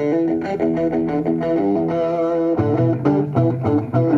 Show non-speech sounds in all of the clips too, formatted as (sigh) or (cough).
Thank you.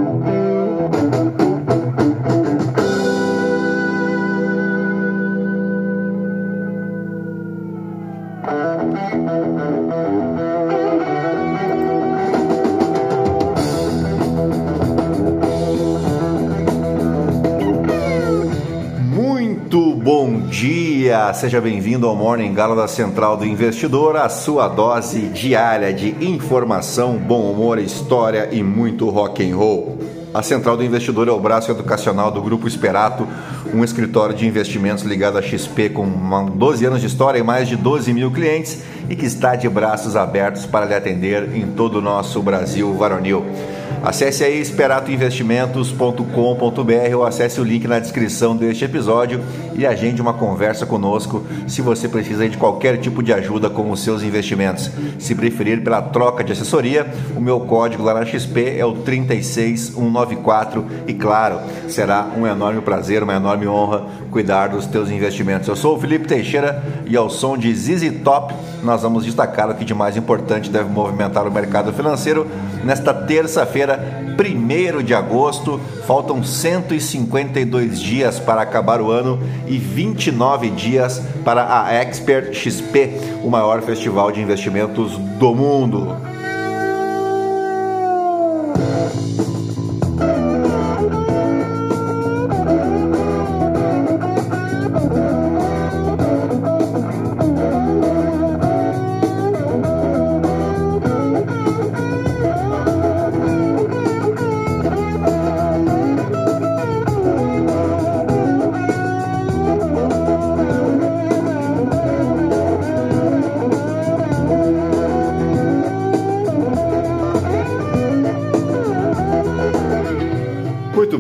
Dia, seja bem-vindo ao Morning Gala da Central do Investidor, a sua dose diária de informação, bom humor, história e muito rock and roll. A Central do Investidor é o braço educacional do Grupo Esperato, um escritório de investimentos ligado à XP com 12 anos de história e mais de 12 mil clientes e que está de braços abertos para lhe atender em todo o nosso Brasil varonil. Acesse aí esperatoinvestimentos.com.br ou acesse o link na descrição deste episódio e agende uma conversa conosco se você precisa de qualquer tipo de ajuda com os seus investimentos. Se preferir pela troca de assessoria, o meu código lá na XP é o 36194 e claro, será um enorme prazer, uma enorme honra cuidar dos teus investimentos. Eu sou o Felipe Teixeira e ao som de ZZ Top, nós vamos destacar o que de mais importante deve movimentar o mercado financeiro nesta terça-feira, 1 de agosto. Faltam 152 dias para acabar o ano e 29 dias para a Expert XP, o maior festival de investimentos do mundo.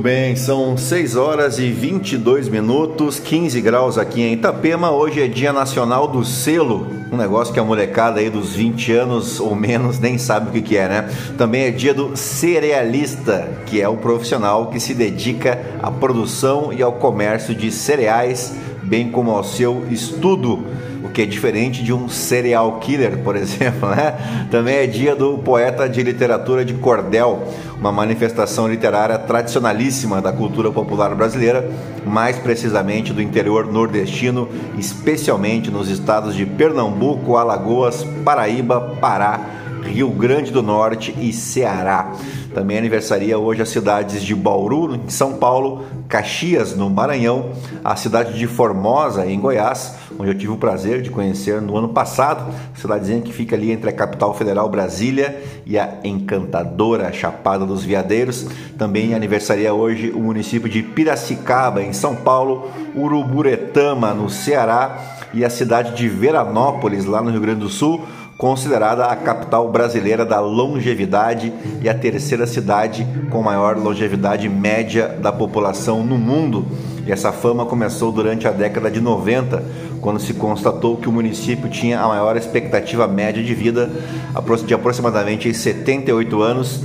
Bem, são 6 horas e 22 minutos, 15 graus aqui em Itapema. Hoje é Dia Nacional do Selo, um negócio que a molecada aí dos 20 anos ou menos nem sabe o que, é, né? Também é dia do cerealista, que é o profissional que se dedica à produção e ao comércio de cereais, bem como ao seu estudo que é diferente de um serial killer, por (laughs) exemplo, né? Também é dia do poeta de literatura de cordel, uma manifestação literária tradicionalíssima da cultura popular brasileira, mais precisamente do interior nordestino, especialmente nos estados de Pernambuco, Alagoas, Paraíba, Pará, Rio Grande do Norte e Ceará. Também aniversaria hoje as cidades de Bauru, em São Paulo, Caxias, no Maranhão, a cidade de Formosa, em Goiás, onde eu tive o prazer de conhecer no ano passado, cidadezinha que fica ali entre a capital federal Brasília e a encantadora Chapada dos Veadeiros. Também aniversaria hoje o município de Piracicaba, em São Paulo, Uruburetama, no Ceará, e a cidade de Veranópolis, lá no Rio Grande do Sul considerada a capital brasileira da longevidade e a terceira cidade com maior longevidade média da população no mundo. E essa fama começou durante a década de 90, quando se constatou que o município tinha a maior expectativa média de vida, de aproximadamente 78 anos.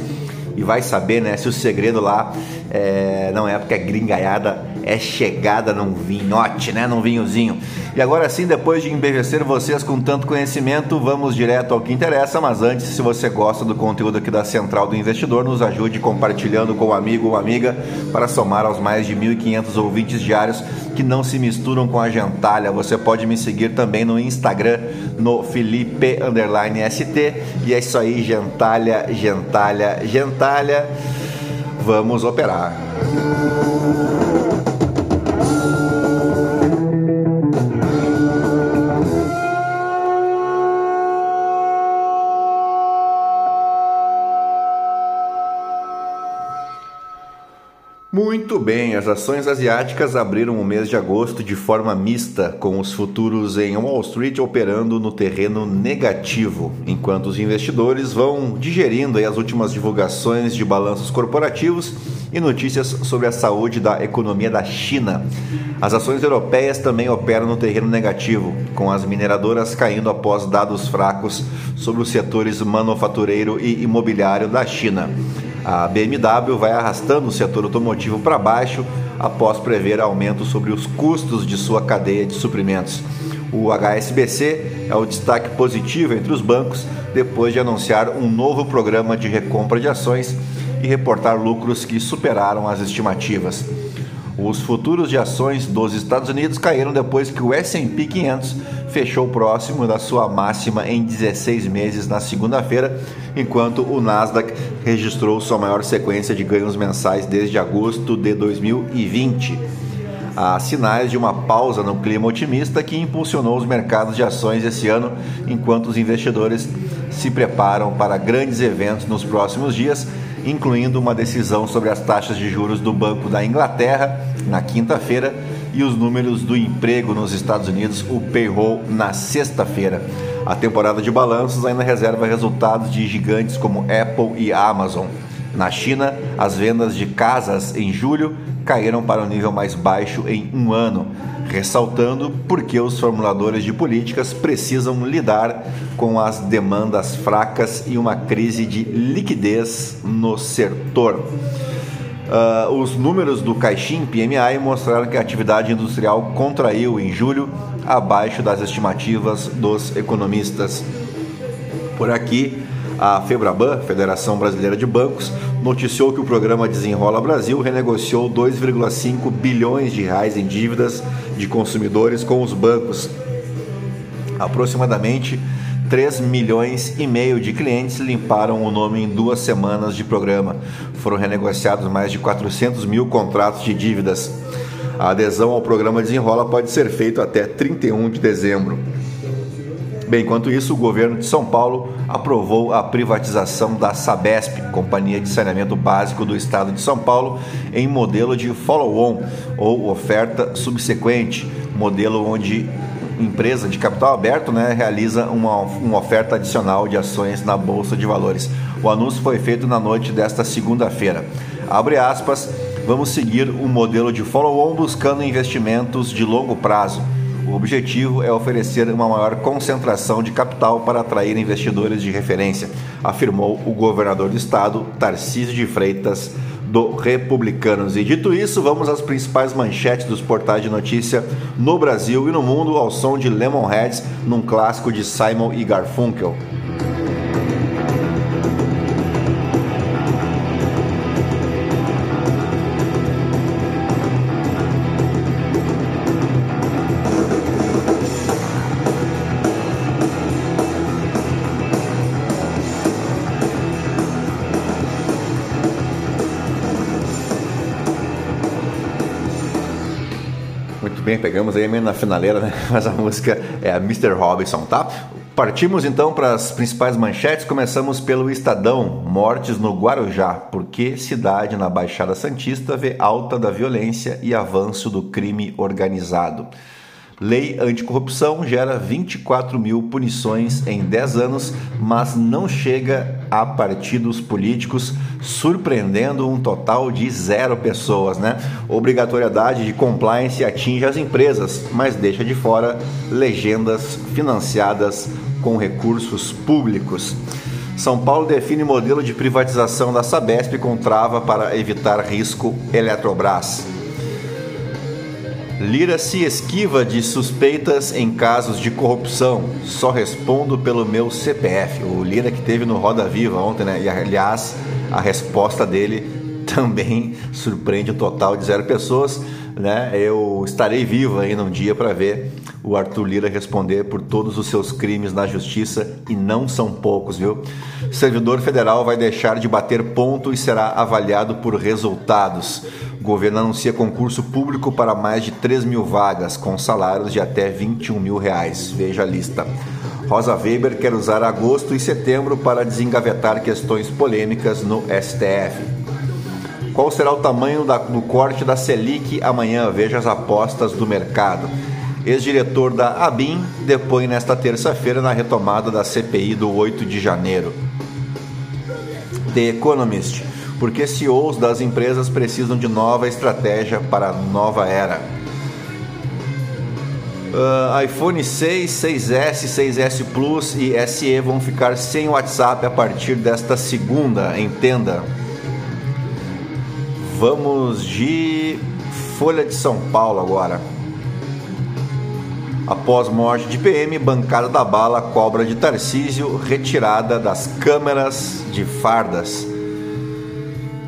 E vai saber né, se o segredo lá é, não é porque a gringaiada é chegada num vinhote, né? Num vinhozinho. E agora sim, depois de embevecer vocês com tanto conhecimento, vamos direto ao que interessa. Mas antes, se você gosta do conteúdo aqui da Central do Investidor, nos ajude compartilhando com um amigo ou amiga para somar aos mais de 1.500 ouvintes diários que não se misturam com a gentalha. Você pode me seguir também no Instagram, no Felipe ST. E é isso aí, gentalha, gentalha, gentalha. Vamos operar. Muito bem, as ações asiáticas abriram o mês de agosto de forma mista, com os futuros em Wall Street operando no terreno negativo, enquanto os investidores vão digerindo as últimas divulgações de balanços corporativos e notícias sobre a saúde da economia da China. As ações europeias também operam no terreno negativo, com as mineradoras caindo após dados fracos sobre os setores manufatureiro e imobiliário da China. A BMW vai arrastando o setor automotivo para baixo após prever aumento sobre os custos de sua cadeia de suprimentos. O HSBC é o destaque positivo entre os bancos depois de anunciar um novo programa de recompra de ações e reportar lucros que superaram as estimativas. Os futuros de ações dos Estados Unidos caíram depois que o S&P 500 fechou próximo da sua máxima em 16 meses na segunda-feira, enquanto o Nasdaq registrou sua maior sequência de ganhos mensais desde agosto de 2020. Há sinais de uma pausa no clima otimista que impulsionou os mercados de ações esse ano, enquanto os investidores se preparam para grandes eventos nos próximos dias incluindo uma decisão sobre as taxas de juros do Banco da Inglaterra na quinta-feira e os números do emprego nos Estados Unidos, o payroll, na sexta-feira. A temporada de balanços ainda reserva resultados de gigantes como Apple e Amazon. Na China, as vendas de casas em julho caíram para o nível mais baixo em um ano, ressaltando porque os formuladores de políticas precisam lidar com as demandas fracas e uma crise de liquidez no setor. Uh, os números do Caixin PMI mostraram que a atividade industrial contraiu em julho, abaixo das estimativas dos economistas. Por aqui, a Febraban, Federação Brasileira de Bancos, noticiou que o programa Desenrola Brasil renegociou 2,5 bilhões de reais em dívidas de consumidores com os bancos. Aproximadamente 3 milhões e meio de clientes limparam o nome em duas semanas de programa. Foram renegociados mais de 400 mil contratos de dívidas. A adesão ao programa Desenrola pode ser feita até 31 de dezembro. Bem, enquanto isso, o governo de São Paulo aprovou a privatização da Sabesp, Companhia de Saneamento Básico do Estado de São Paulo, em modelo de follow-on ou oferta subsequente, modelo onde empresa de capital aberto né, realiza uma, uma oferta adicional de ações na Bolsa de Valores. O anúncio foi feito na noite desta segunda-feira. Abre aspas, vamos seguir o um modelo de follow-on buscando investimentos de longo prazo o objetivo é oferecer uma maior concentração de capital para atrair investidores de referência, afirmou o governador do estado, Tarcísio de Freitas, do Republicanos. E dito isso, vamos às principais manchetes dos portais de notícia no Brasil e no mundo ao som de Lemonheads, num clássico de Simon e Garfunkel. Bem, pegamos aí meio na finaleira, né? (laughs) Mas a música é a Mr. Robinson, tá? Partimos então para as principais manchetes. Começamos pelo Estadão: Mortes no Guarujá. Por que cidade na Baixada Santista vê alta da violência e avanço do crime organizado? Lei anticorrupção gera 24 mil punições em 10 anos, mas não chega a partidos políticos, surpreendendo um total de zero pessoas. Né? Obrigatoriedade de compliance atinge as empresas, mas deixa de fora legendas financiadas com recursos públicos. São Paulo define modelo de privatização da Sabesp com trava para evitar risco Eletrobras. Lira se esquiva de suspeitas em casos de corrupção. Só respondo pelo meu CPF. O Lira que teve no Roda Viva ontem, né? E aliás, a resposta dele (laughs) também surpreende o total de zero pessoas, né? Eu estarei vivo aí num dia para ver o Arthur Lira responder por todos os seus crimes na justiça e não são poucos, viu? Servidor federal vai deixar de bater ponto e será avaliado por resultados. O governo anuncia concurso público para mais de 3 mil vagas, com salários de até 21 mil reais. Veja a lista. Rosa Weber quer usar agosto e setembro para desengavetar questões polêmicas no STF. Qual será o tamanho da, do corte da Selic amanhã? Veja as apostas do mercado. Ex-diretor da ABIN depõe nesta terça-feira na retomada da CPI do 8 de janeiro. The Economist porque CEOs das empresas precisam de nova estratégia para a nova era. Uh, iPhone 6, 6S, 6S Plus e SE vão ficar sem WhatsApp a partir desta segunda, entenda. Vamos de Folha de São Paulo agora. Após morte de PM, bancada da bala cobra de Tarcísio retirada das câmeras de fardas.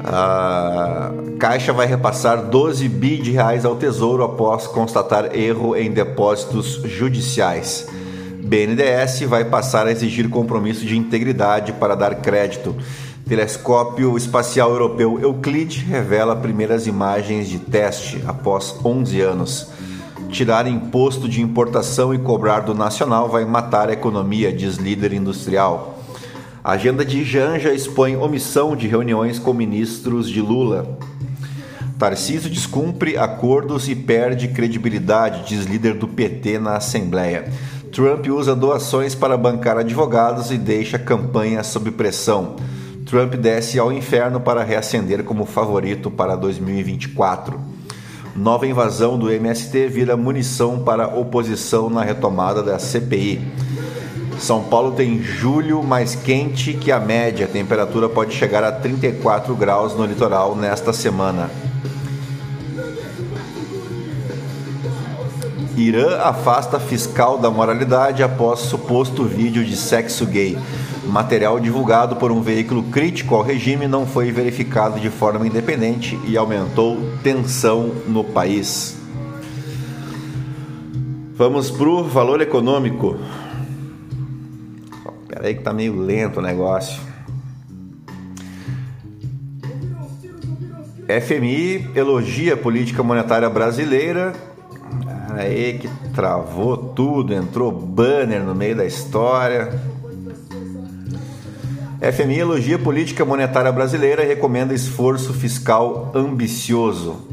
A Caixa vai repassar 12 bi de reais ao Tesouro após constatar erro em depósitos judiciais. BNDES vai passar a exigir compromisso de integridade para dar crédito. Telescópio espacial europeu Euclid revela primeiras imagens de teste após 11 anos. Tirar imposto de importação e cobrar do nacional vai matar a economia, diz líder industrial. A agenda de Janja expõe omissão de reuniões com ministros de Lula. Tarcísio descumpre acordos e perde credibilidade, diz líder do PT na Assembleia. Trump usa doações para bancar advogados e deixa campanha sob pressão. Trump desce ao inferno para reacender como favorito para 2024. Nova invasão do MST vira munição para oposição na retomada da CPI. São Paulo tem julho mais quente que a média. A temperatura pode chegar a 34 graus no litoral nesta semana. Irã afasta fiscal da moralidade após suposto vídeo de sexo gay. Material divulgado por um veículo crítico ao regime não foi verificado de forma independente e aumentou tensão no país. Vamos para o valor econômico. Espera aí que tá meio lento o negócio. FMI elogia a política monetária brasileira. Aí que travou tudo, entrou banner no meio da história. FMI elogia a política monetária brasileira e recomenda esforço fiscal ambicioso.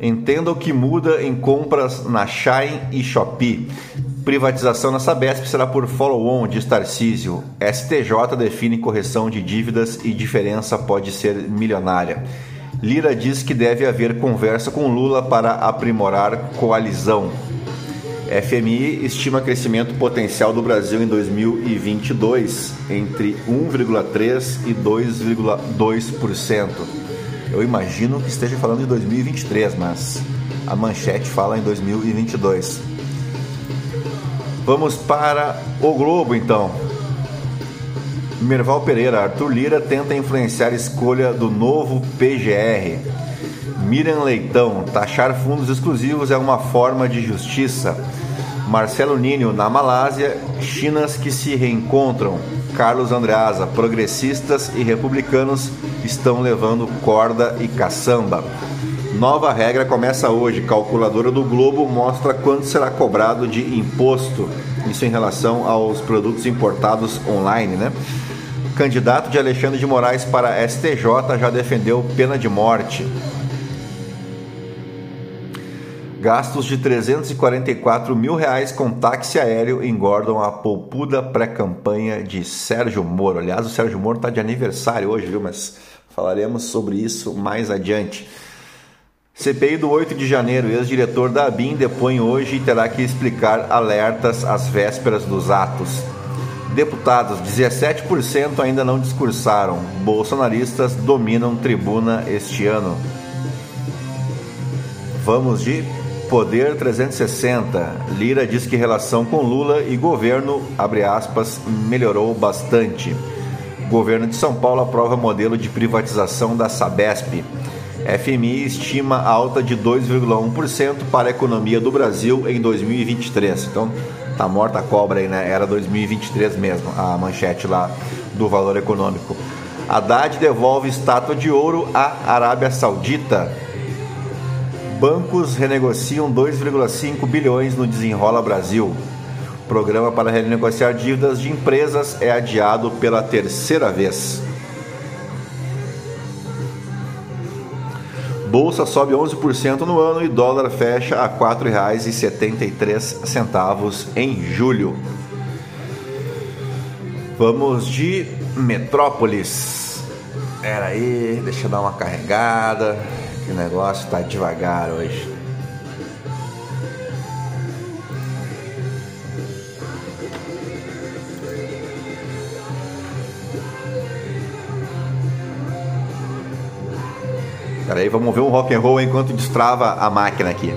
Entenda o que muda em compras na Shine e Shopee. Privatização na Sabesp será por follow-on, diz Tarcísio. STJ define correção de dívidas e diferença pode ser milionária. Lira diz que deve haver conversa com Lula para aprimorar coalizão. FMI estima crescimento potencial do Brasil em 2022 entre 1,3% e 2,2%. Eu imagino que esteja falando de 2023, mas a manchete fala em 2022. Vamos para o Globo então. Merval Pereira, Arthur Lira tenta influenciar a escolha do novo PGR. Miriam Leitão, taxar fundos exclusivos é uma forma de justiça. Marcelo Ninho, na Malásia, Chinas que se reencontram. Carlos Andreasa, progressistas e republicanos estão levando corda e caçamba. Nova regra começa hoje. Calculadora do Globo mostra quanto será cobrado de imposto. Isso em relação aos produtos importados online, né? Candidato de Alexandre de Moraes para STJ já defendeu pena de morte. Gastos de 344 mil reais com táxi aéreo engordam a poupuda pré-campanha de Sérgio Moro. Aliás, o Sérgio Moro está de aniversário hoje, viu? Mas falaremos sobre isso mais adiante. CPI do 8 de janeiro, ex-diretor da ABIN depõe hoje e terá que explicar alertas às vésperas dos atos. Deputados, 17% ainda não discursaram. Bolsonaristas dominam tribuna este ano. Vamos de Poder 360. Lira diz que relação com Lula e governo, abre aspas, melhorou bastante. Governo de São Paulo aprova modelo de privatização da Sabesp. FMI estima alta de 2,1% para a economia do Brasil em 2023. Então, tá morta a cobra aí, né? Era 2023 mesmo, a manchete lá do valor econômico. Haddad devolve estátua de ouro à Arábia Saudita. Bancos renegociam 2,5 bilhões no Desenrola Brasil. Programa para renegociar dívidas de empresas é adiado pela terceira vez. Bolsa sobe 11% no ano e dólar fecha a R$ 4,73 em julho. Vamos de Metrópolis. Era aí, deixa eu dar uma carregada. Que negócio tá devagar hoje. Peraí, vamos ver um rock and roll enquanto destrava a máquina aqui.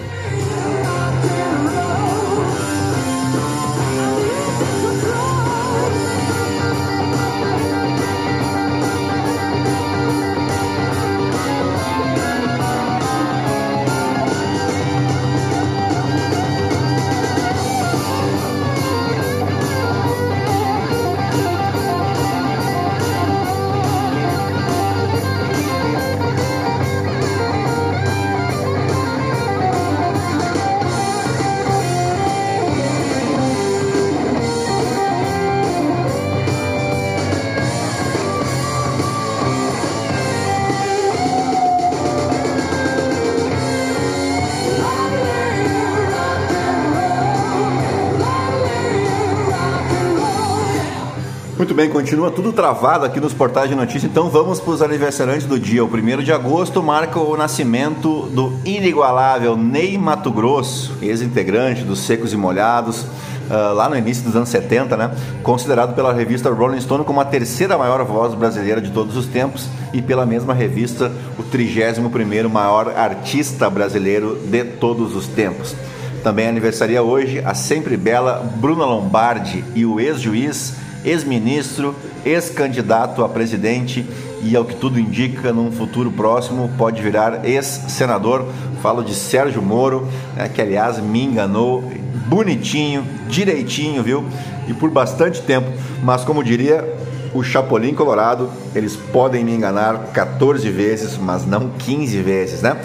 Muito bem, continua tudo travado aqui nos portais de notícia, então vamos para os aniversariantes do dia. O 1 de agosto marca o nascimento do inigualável Ney Mato Grosso, ex-integrante dos Secos e Molhados, uh, lá no início dos anos 70, né? Considerado pela revista Rolling Stone como a terceira maior voz brasileira de todos os tempos e pela mesma revista o 31º maior artista brasileiro de todos os tempos. Também aniversaria hoje a sempre bela Bruna Lombardi e o ex-juiz ex-ministro, ex-candidato a presidente e, ao que tudo indica, num futuro próximo pode virar ex-senador. Falo de Sérgio Moro, né, que aliás me enganou bonitinho, direitinho, viu? E por bastante tempo. Mas, como diria o Chapolin Colorado, eles podem me enganar 14 vezes, mas não 15 vezes, né?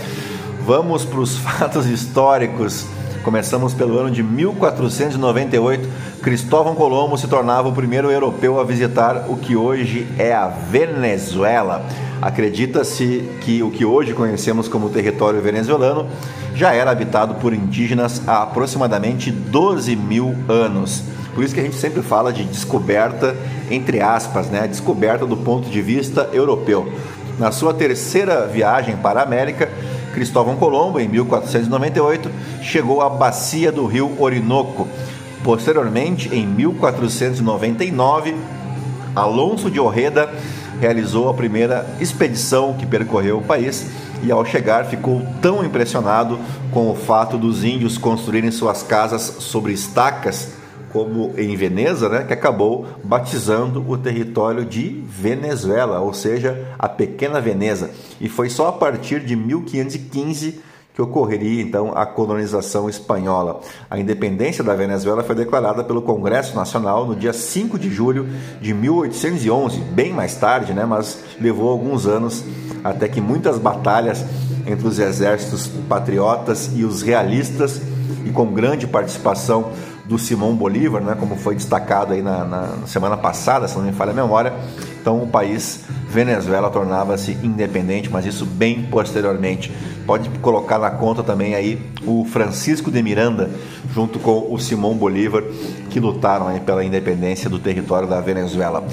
Vamos para os (laughs) fatos históricos Começamos pelo ano de 1498. Cristóvão Colombo se tornava o primeiro europeu a visitar o que hoje é a Venezuela. Acredita-se que o que hoje conhecemos como território venezuelano já era habitado por indígenas há aproximadamente 12 mil anos. Por isso que a gente sempre fala de descoberta, entre aspas, né? Descoberta do ponto de vista europeu. Na sua terceira viagem para a América, Cristóvão Colombo, em 1498, chegou à bacia do rio Orinoco. Posteriormente, em 1499, Alonso de Orreda realizou a primeira expedição que percorreu o país e, ao chegar, ficou tão impressionado com o fato dos índios construírem suas casas sobre estacas como em Veneza, né, que acabou batizando o território de Venezuela, ou seja, a pequena Veneza. E foi só a partir de 1515 que ocorreria então a colonização espanhola. A independência da Venezuela foi declarada pelo Congresso Nacional no dia 5 de julho de 1811, bem mais tarde, né, mas levou alguns anos até que muitas batalhas entre os exércitos patriotas e os realistas e com grande participação do Simão Bolívar, né, como foi destacado aí na, na, semana passada, se não me falha a memória. Então o país Venezuela tornava-se independente, mas isso bem posteriormente. Pode colocar na conta também aí o Francisco de Miranda, junto com o Simão Bolívar, que lutaram aí pela independência do território da Venezuela.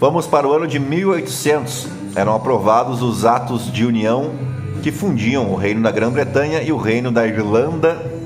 Vamos para o ano de 1800. Eram aprovados os atos de união que fundiam o Reino da Grã-Bretanha e o Reino da Irlanda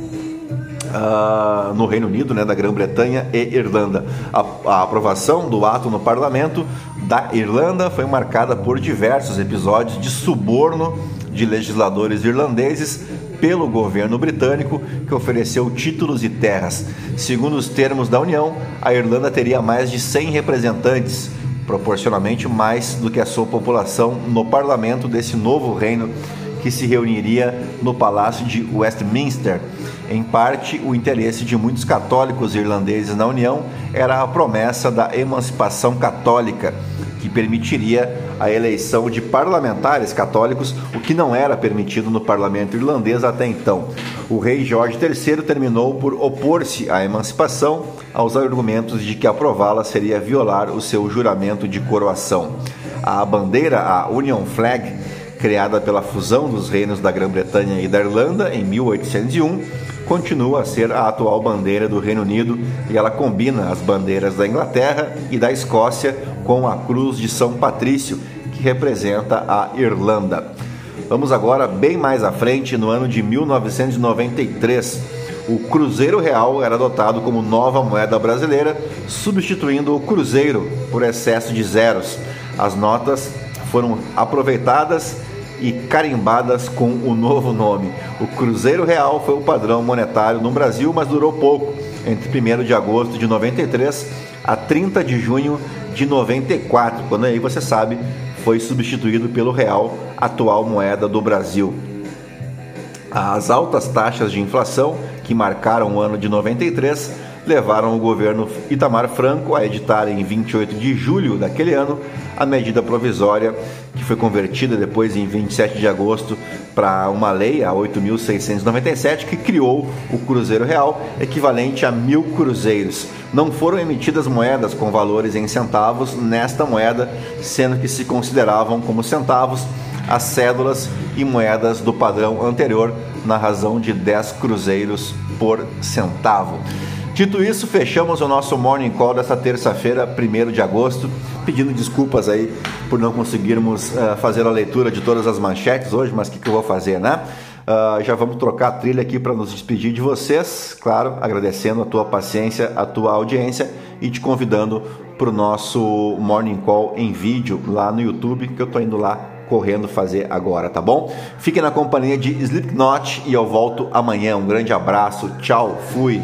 uh, no Reino Unido, né, da Grã-Bretanha e Irlanda. A, a aprovação do ato no parlamento da Irlanda foi marcada por diversos episódios de suborno de legisladores irlandeses pelo governo britânico, que ofereceu títulos e terras. Segundo os termos da União, a Irlanda teria mais de 100 representantes, proporcionalmente mais do que a sua população no parlamento desse novo reino que se reuniria no Palácio de Westminster. Em parte, o interesse de muitos católicos irlandeses na União era a promessa da emancipação católica, que permitiria a eleição de parlamentares católicos, o que não era permitido no parlamento irlandês até então. O rei Jorge III terminou por opor-se à emancipação aos argumentos de que aprová-la seria violar o seu juramento de coroação. A bandeira, a Union Flag, criada pela fusão dos reinos da Grã-Bretanha e da Irlanda em 1801, continua a ser a atual bandeira do Reino Unido e ela combina as bandeiras da Inglaterra e da Escócia com a cruz de São Patrício, que representa a Irlanda. Vamos agora bem mais à frente, no ano de 1993. O Cruzeiro Real era adotado como nova moeda brasileira, substituindo o Cruzeiro por excesso de zeros. As notas foram aproveitadas e carimbadas com o novo nome. O Cruzeiro Real foi o padrão monetário no Brasil, mas durou pouco, entre 1 de agosto de 93 a 30 de junho de 94, quando aí você sabe foi substituído pelo real, atual moeda do Brasil. As altas taxas de inflação que marcaram o ano de 93 levaram o governo Itamar Franco a editar em 28 de julho daquele ano a medida provisória que foi convertida depois em 27 de agosto para uma lei, a 8.697, que criou o Cruzeiro Real, equivalente a mil cruzeiros. Não foram emitidas moedas com valores em centavos nesta moeda, sendo que se consideravam como centavos as cédulas e moedas do padrão anterior, na razão de 10 cruzeiros por centavo. Dito isso, fechamos o nosso Morning Call dessa terça-feira, 1 de agosto, pedindo desculpas aí por não conseguirmos uh, fazer a leitura de todas as manchetes hoje, mas o que, que, eu vou fazer, né? Uh, já vamos trocar a trilha aqui para nos despedir de vocês, claro, agradecendo a tua paciência, a tua audiência e te convidando para o nosso Morning Call em vídeo lá no YouTube, que eu estou indo lá correndo fazer agora, tá bom? Fiquem na companhia de Slipknot e eu volto amanhã. Um grande abraço, tchau, fui!